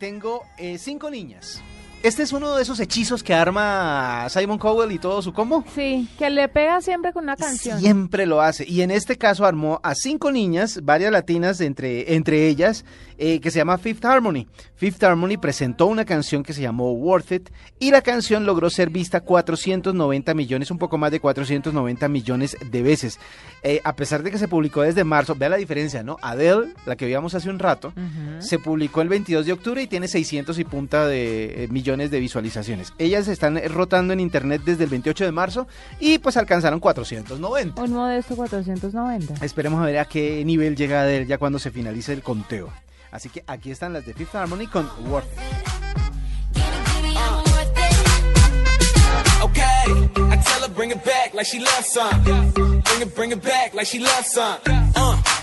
Tengo eh, cinco niñas. Este es uno de esos hechizos que arma Simon Cowell y todo su combo. Sí, que le pega siempre con una canción. Siempre lo hace. Y en este caso armó a cinco niñas, varias latinas entre, entre ellas, eh, que se llama Fifth Harmony. Fifth Harmony presentó una canción que se llamó Worth It y la canción logró ser vista 490 millones, un poco más de 490 millones de veces. Eh, a pesar de que se publicó desde marzo, vea la diferencia, ¿no? Adele, la que veíamos hace un rato, se publicó el 22 de octubre y tiene 600 y punta de eh, millones millones de visualizaciones. Ellas están eh, rotando en internet desde el 28 de marzo y pues alcanzaron 490. Un modesto 490. Esperemos a ver a qué nivel llega Adele ya cuando se finalice el conteo. Así que aquí están las de Fifth Harmony con Worth. Okay, I tell her bring it back like she loves some. Bring it, bring it back like she loves some. Uh,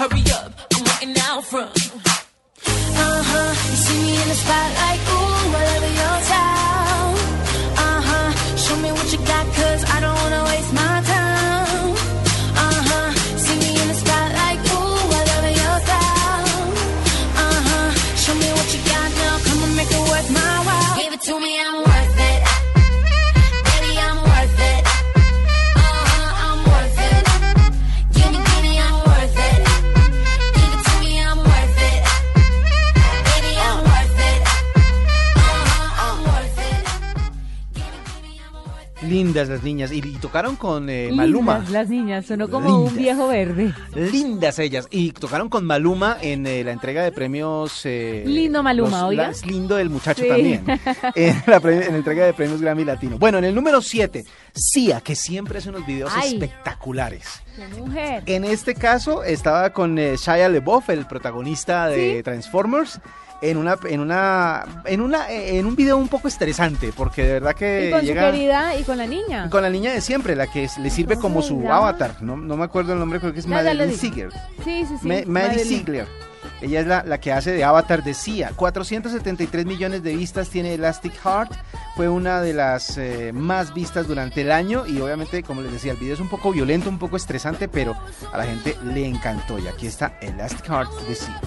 Hurry up, I'm waiting out front. Uh huh, you see me in the spotlight, ooh, all over your town. Uh huh, show me what you got, cause I don't wanna waste my time. Lindas las niñas. Y, y tocaron con eh, Maluma. Las niñas, sonó como un viejo verde. Lindas ellas. Y tocaron con Maluma en eh, la entrega de premios. eh, Lindo Maluma, oiga. lindo el muchacho Sí. también. en, la, pre- en la entrega de premios Grammy Latino. Bueno, en el número 7, Sia, que siempre hace unos videos Ay. espectaculares. Qué mujer. En este caso estaba con Shia LaBeouf, el protagonista de Sí. Transformers. En una, en una, en una, en un video un poco estresante, porque de verdad que Y con llega su querida y con la niña. con la niña de siempre, la que le sirve ¿Cómo como su avatar. No, no me acuerdo el nombre, creo que es Madeline. Ziegler. Sí, sí, sí. Ma- Madeline. Ziegler. Ella es la, la que hace de avatar de Sia. 473 millones de vistas tiene Elastic Heart. Fue una de las eh, más vistas durante el año. Y obviamente, como les decía, el video es un poco violento, un poco estresante, pero a la gente le encantó. Y aquí está Elastic Heart de Sia.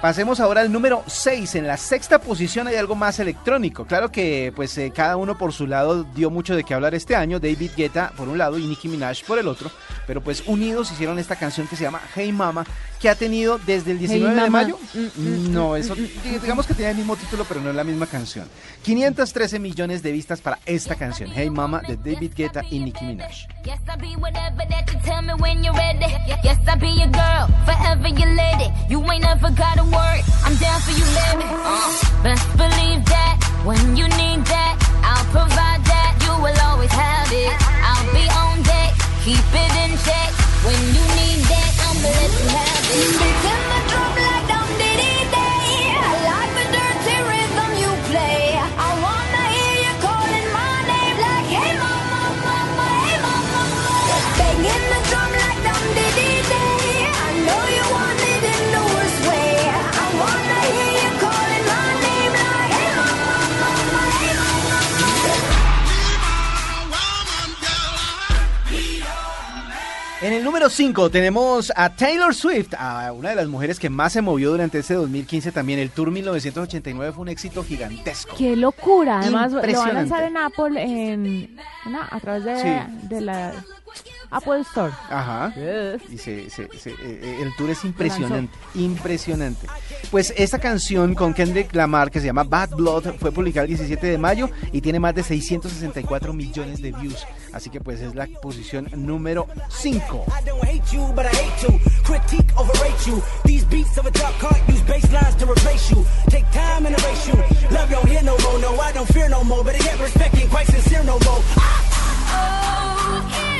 Pasemos ahora al número 6. En la sexta posición hay algo más electrónico. Claro que pues eh, cada uno por su lado dio mucho de qué hablar este año. David Guetta por un lado y Nicki Minaj por el otro. Pero pues unidos hicieron esta canción que se llama Hey Mama, que ha tenido desde el 19 de Mama. mayo. No, eso digamos que tiene el mismo título, pero no es la misma canción. 513 millones de vistas para esta canción, Hey Mama, de David Guetta y Nicki Minaj. word, I'm down for you, baby. Uh, best believe that when you need that, I'll provide that. You will always have it. I'll be on deck, keep it En el número 5 tenemos a Taylor Swift, a una de las mujeres que más se movió durante este 2015 también. El Tour 1989 fue un éxito gigantesco. Qué locura. Además, lo van a lanzar en Apple en, a través de, Sí. de la Apple Store. Ajá. Y se- se- se- eh, eh, el tour es impresionante, impresionante. Pues esta canción con Kendrick Lamar que se llama Bad Blood fue publicada el 17 de mayo y tiene más de 664 millones de views. Así que pues es la posición número 5. I don't hate you, but I hate to critique, overrate you. These beats of a dark heart use bass lines to replace you. Take time and erase you. Love you don't hear no more, no, I don't fear no more. But I get respect ain't quite sincere no more. Oh, it's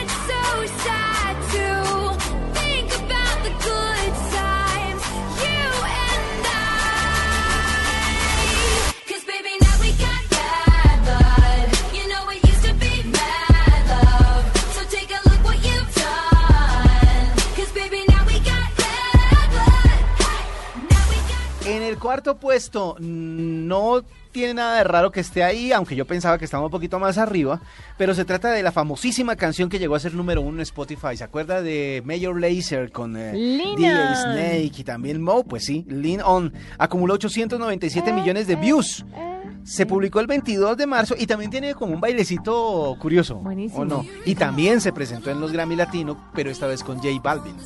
cuarto puesto, no tiene nada de raro que esté ahí, aunque yo pensaba que estaba un poquito más arriba, pero se trata de la famosísima canción que llegó a ser número uno en Spotify. ¿Se acuerda de Major Lazer con eh, DJ. Snake y también Mo? Pues sí, Lean On. Acumuló 897 millones de views. Se publicó el 22 de marzo y también tiene como un bailecito curioso. Buenísimo. ¿O no? Y también se presentó en los Grammy Latino, pero esta vez con J Balvin.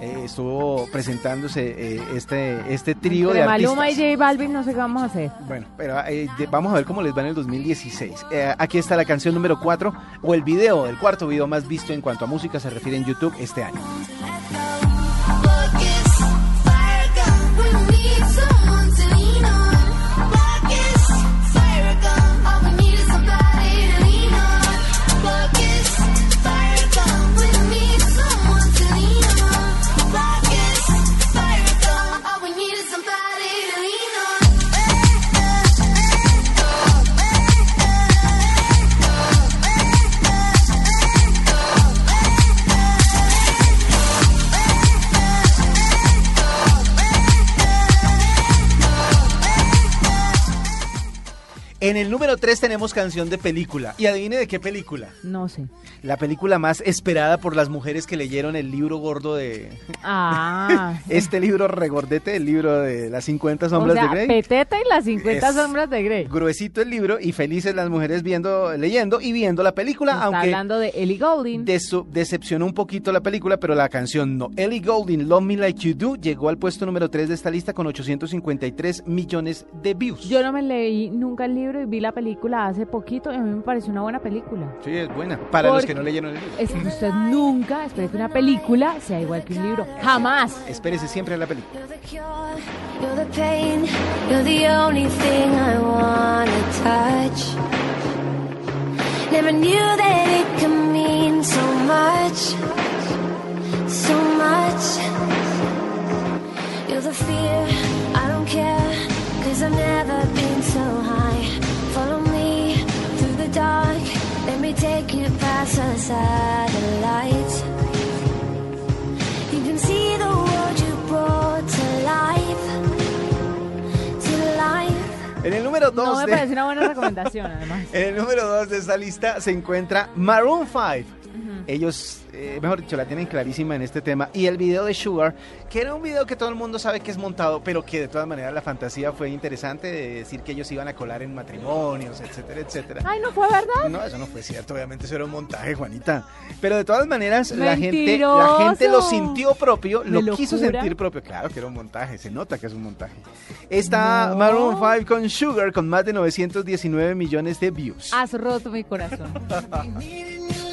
Eh, estuvo presentándose eh, este, este trío de Maluma y artistas. J Balvin no sé qué vamos a hacer. Bueno, pero eh, de- vamos a ver cómo les va en el 2016. Eh, aquí está la canción número 4 o el video, el cuarto video más visto en cuanto a música se refiere en YouTube este año. En el número 3 tenemos canción de película. Y adivine de qué película. No sé. La película más esperada por las mujeres que leyeron el libro gordo de... Ah. este libro regordete, el libro de las 50 o sombras sea, de Grey. Peteta y las 50 Es- sombras de Grey. Gruesito el libro y felices las mujeres viendo, leyendo y viendo la película, Está aunque hablando de Ellie Goulding. decepcionó un poquito la película, pero la canción no. Ellie Goulding, Love Me Like You Do, llegó al puesto número 3 de esta lista con 853 millones de views. Yo no me leí nunca el libro y vi la película hace poquito y a mí me pareció una buena película. Sí, es buena. Para los Porque- que no leyeron el libro. Es que usted nunca espere que una película sea igual que un libro. Jamás. Espérese siempre a la película. You're the pain, you're the only thing I wanna touch. Never knew that it could mean so much, so much. You're the fear, I don't care, take you past the satellites. You can see the world you brought to life, to life. En el número 2 No me de... parece una buena recomendación, además. En el número 2 de esta lista se encuentra Maroon 5. Ellos, eh, mejor dicho, la tienen clarísima en este tema. Y el video de Sugar, que era un video que todo el mundo sabe que es montado, pero que de todas maneras la fantasía fue interesante de decir que ellos iban a colar en matrimonios, etcétera, etcétera. Ay, ¿no fue verdad? No, eso no fue cierto, obviamente eso era un montaje, Juanita. Pero de todas maneras, la gente, la gente lo sintió propio, ¿De lo quiso sentir propio. Claro que era un montaje, se nota que es un montaje. Está Maroon 5 con Sugar con más de 919 millones de views. Has roto mi corazón.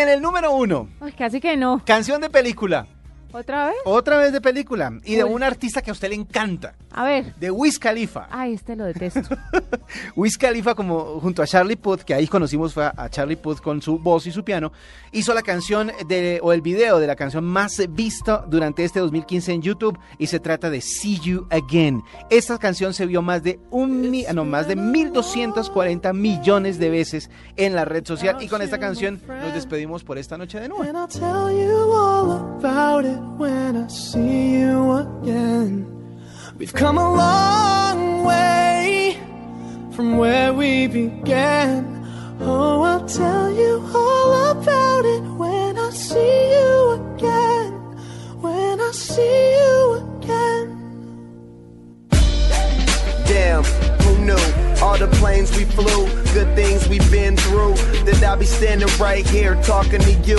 Y en el número uno, Ay, casi que no. canción de película. ¿Otra vez? Otra vez de película. Y de un artista que a usted le encanta. A ver. De Wiz Khalifa. Ay, este lo detesto. Wiz Khalifa, como junto a Charlie Puth, que ahí conocimos fue a- a Charlie Puth con su voz y su piano, hizo la canción de, o el video de la canción más vista durante este 2015 en YouTube y se trata de See You Again. Esta canción se vio más de un mi- no, más de 1240 millones de veces en la red social y con esta canción nos despedimos por esta noche de nuevo. When I see you again. We've come a long way from where we began. Oh, I'll tell you all about it when I see you again. When I see you again. Damn, who knew? All the planes we flew, good things we've been through. That I'll be standing right here talking to you